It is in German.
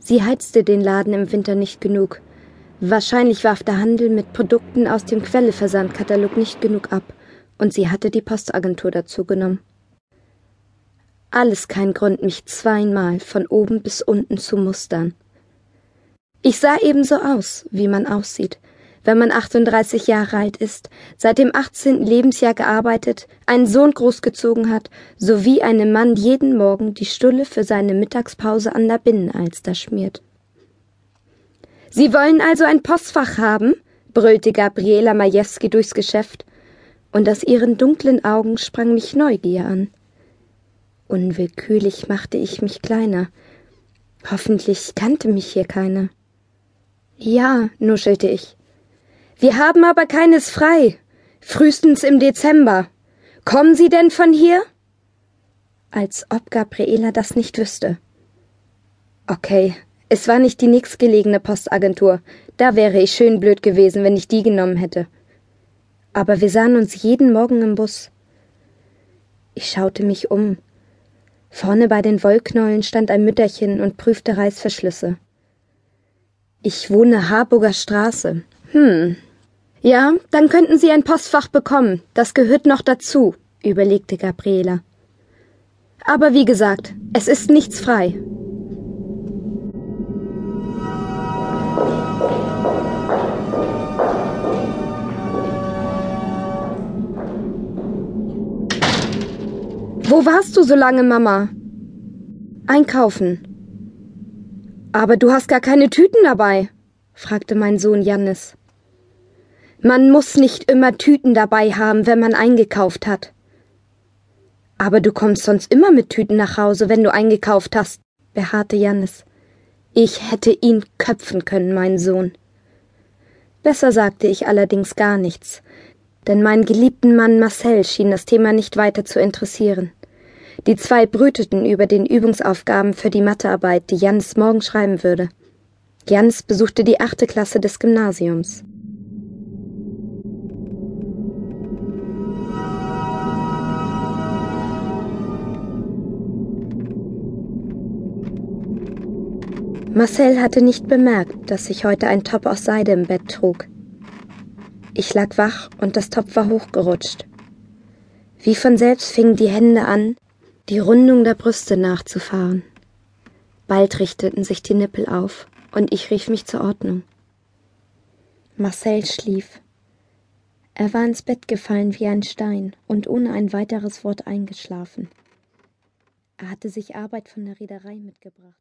Sie heizte den Laden im Winter nicht genug. Wahrscheinlich warf der Handel mit Produkten aus dem Quelleversandkatalog nicht genug ab, und sie hatte die Postagentur dazu genommen. Alles kein Grund, mich zweimal von oben bis unten zu mustern. Ich sah ebenso aus, wie man aussieht, wenn man 38 Jahre alt ist, seit dem 18. Lebensjahr gearbeitet, einen Sohn großgezogen hat, sowie einem Mann jeden Morgen die Stulle für seine Mittagspause an der Binnenalster schmiert. Sie wollen also ein Postfach haben? brüllte Gabriela Majewski durchs Geschäft, und aus ihren dunklen Augen sprang mich Neugier an. Unwillkürlich machte ich mich kleiner. Hoffentlich kannte mich hier keiner. Ja, nuschelte ich. Wir haben aber keines frei. Frühestens im Dezember. Kommen Sie denn von hier? Als ob Gabriela das nicht wüsste. Okay, es war nicht die nächstgelegene Postagentur. Da wäre ich schön blöd gewesen, wenn ich die genommen hätte. Aber wir sahen uns jeden Morgen im Bus. Ich schaute mich um. Vorne bei den Wollknäulen stand ein Mütterchen und prüfte Reißverschlüsse. Ich wohne Harburger Straße. Hm. Ja, dann könnten Sie ein Postfach bekommen. Das gehört noch dazu, überlegte Gabriela. Aber wie gesagt, es ist nichts frei. Wo warst du so lange, Mama? Einkaufen. Aber du hast gar keine Tüten dabei, fragte mein Sohn Jannis. Man muss nicht immer Tüten dabei haben, wenn man eingekauft hat. Aber du kommst sonst immer mit Tüten nach Hause, wenn du eingekauft hast, beharrte Jannis. Ich hätte ihn köpfen können, mein Sohn. Besser sagte ich allerdings gar nichts, denn meinen geliebten Mann Marcel schien das Thema nicht weiter zu interessieren. Die zwei brüteten über den Übungsaufgaben für die Mathearbeit, die Jans morgen schreiben würde. Jans besuchte die achte Klasse des Gymnasiums. Marcel hatte nicht bemerkt, dass ich heute ein Top aus Seide im Bett trug. Ich lag wach und das Top war hochgerutscht. Wie von selbst fingen die Hände an, die Rundung der Brüste nachzufahren. Bald richteten sich die Nippel auf, und ich rief mich zur Ordnung. Marcel schlief. Er war ins Bett gefallen wie ein Stein und ohne ein weiteres Wort eingeschlafen. Er hatte sich Arbeit von der Reederei mitgebracht.